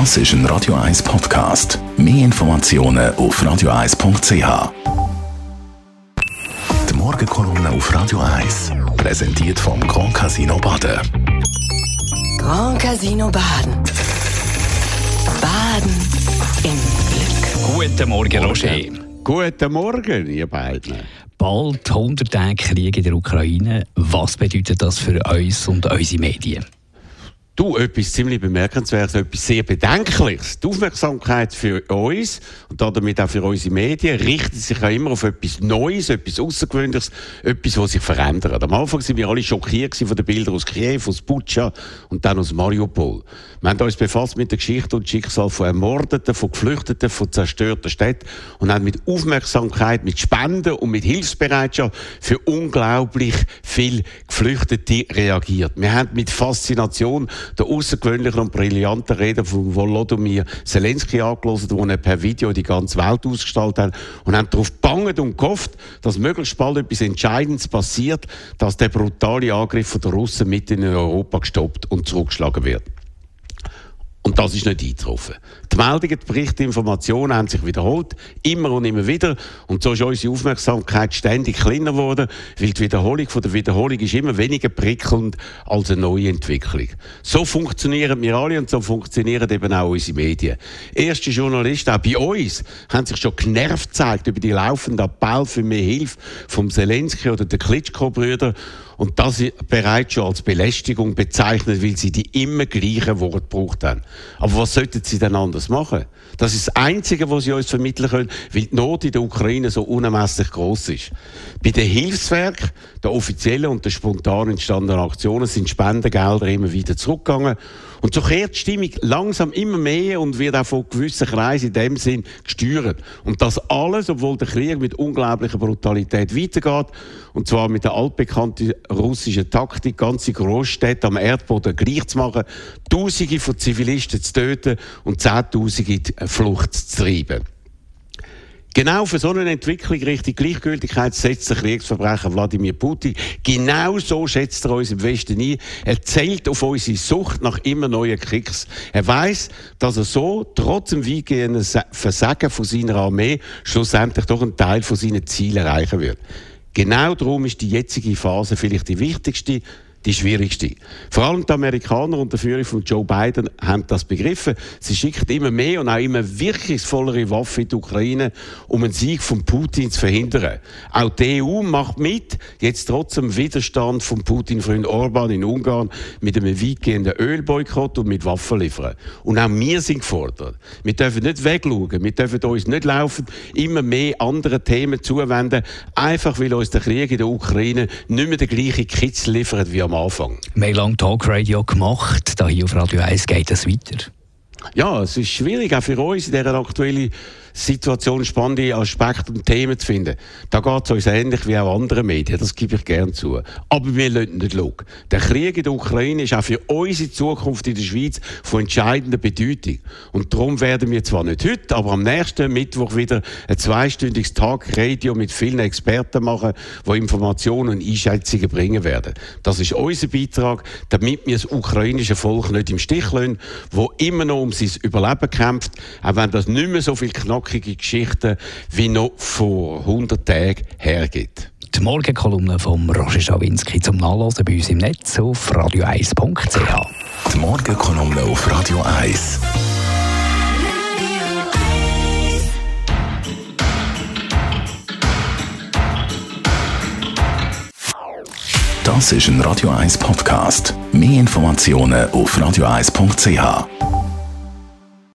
Das ist ein Radio 1 Podcast. Mehr Informationen auf radio1.ch. Die Morgenkolumne auf Radio 1 präsentiert vom Grand Casino Baden. Grand Casino Baden. Baden im Glück. Guten Morgen, Roger. Guten Morgen, ihr beiden. Bald 100 Tage Krieg in der Ukraine. Was bedeutet das für uns und unsere Medien? Du, etwas ziemlich bemerkenswertes, etwas sehr Bedenkliches. Die Aufmerksamkeit für uns und damit auch für unsere Medien richtet sich ja immer auf etwas Neues, etwas Außergewöhnliches, etwas, was sich verändert. Am Anfang sind wir alle schockiert von den Bildern aus Kiew, aus Butscha und dann aus Mariupol. Wir haben uns befasst mit der Geschichte und Schicksal von Ermordeten, von Geflüchteten, von zerstörten Städten und haben mit Aufmerksamkeit, mit Spenden und mit Hilfsbereitschaft für unglaublich viele Geflüchtete reagiert. Wir haben mit Faszination der außergewöhnlichen und brillanten Rede von Volodymyr Zelensky angelost, wo er per Video die ganze Welt ausgestaltet hat und haben darauf banget und gehofft, dass möglichst bald etwas Entscheidendes passiert, dass der brutale Angriff der Russen mitten in Europa gestoppt und zurückgeschlagen wird. Und das ist nicht eingetroffen. Die Meldungen, die Berichte, die Informationen haben sich wiederholt, immer und immer wieder. Und so ist unsere Aufmerksamkeit ständig kleiner geworden, weil die Wiederholung von der Wiederholung ist immer weniger prickelnd als eine neue Entwicklung. So funktionieren wir alle und so funktionieren eben auch unsere Medien. Erste Journalisten, auch bei uns, haben sich schon genervt gezeigt über die laufenden Appell für mehr Hilfe vom Zelensky oder der Klitschko-Brüder. Und das bereits schon als Belästigung bezeichnet, weil sie die immer gleichen Worte gebraucht haben. Aber was sollten sie denn anders machen? Das ist das Einzige, was sie uns vermitteln können, weil die Not in der Ukraine so unermesslich groß ist. Bei den Hilfswerken, der offiziellen und der spontan entstandenen Aktionen sind Spendengelder immer wieder zurückgegangen. Und so kehrt die Stimmung langsam immer mehr und wird auch von gewissen Kreisen in dem Sinn gesteuert. Und das alles, obwohl der Krieg mit unglaublicher Brutalität weitergeht. Und zwar mit der altbekannten russischen Taktik, ganze Großstädte am Erdboden gleich zu machen, Tausende von Zivilisten zu töten und Zehntausende in Flucht zu treiben. Genau für so eine Entwicklung Richtung Gleichgültigkeit setzt der Kriegsverbrecher Wladimir Putin. Genau so schätzt er uns im Westen ein. Er zählt auf unsere Sucht nach immer neuen Kriegs. Er weiß, dass er so, trotz dem weitgehenden Versagen von seiner Armee, schlussendlich doch einen Teil von seinen Zielen erreichen wird. Genau darum ist die jetzige Phase vielleicht die wichtigste, die schwierigste. Vor allem die Amerikaner unter Führung von Joe Biden haben das begriffen. Sie schicken immer mehr und auch immer wirkungsvollere Waffen in die Ukraine, um einen Sieg von Putin zu verhindern. Auch die EU macht mit, jetzt trotz dem Widerstand von Putin-Freund Orban in Ungarn mit einem weitgehenden Ölboykott und mit Waffen liefern. Und auch wir sind gefordert. Wir dürfen nicht wegschauen, wir dürfen uns nicht laufen, immer mehr andere Themen zuwenden, einfach weil uns der Krieg in der Ukraine nicht mehr den gleichen Kitzel liefert wie am am Anfang. Wir haben lange Talkradio gemacht, hier auf Radio 1 geht es weiter. Ja, es ist schwierig, auch für uns in dieser aktuellen Situation spannende Aspekte und Themen zu finden. Da geht es uns ähnlich wie auch andere Medien, das gebe ich gerne zu. Aber wir lassen nicht schauen. Der Krieg in der Ukraine ist auch für unsere Zukunft in der Schweiz von entscheidender Bedeutung. Und darum werden wir zwar nicht heute, aber am nächsten Mittwoch wieder ein zweistündiges Tag Radio mit vielen Experten machen, die Informationen und Einschätzungen bringen werden. Das ist unser Beitrag, damit wir das ukrainische Volk nicht im Stich lassen, wo immer noch um sein Überleben kämpft, auch wenn das nicht mehr so viel knapp knackige Geschichten wie noch vor 100 Tagen hergibt. Die Morgenkolumne von Roger Schawinski zum Nachlesen bei uns im Netz auf radio1.ch. Die Morgenkolumne auf Radio 1. Das ist ein Radio 1 Podcast. Mehr Informationen auf radio1.ch.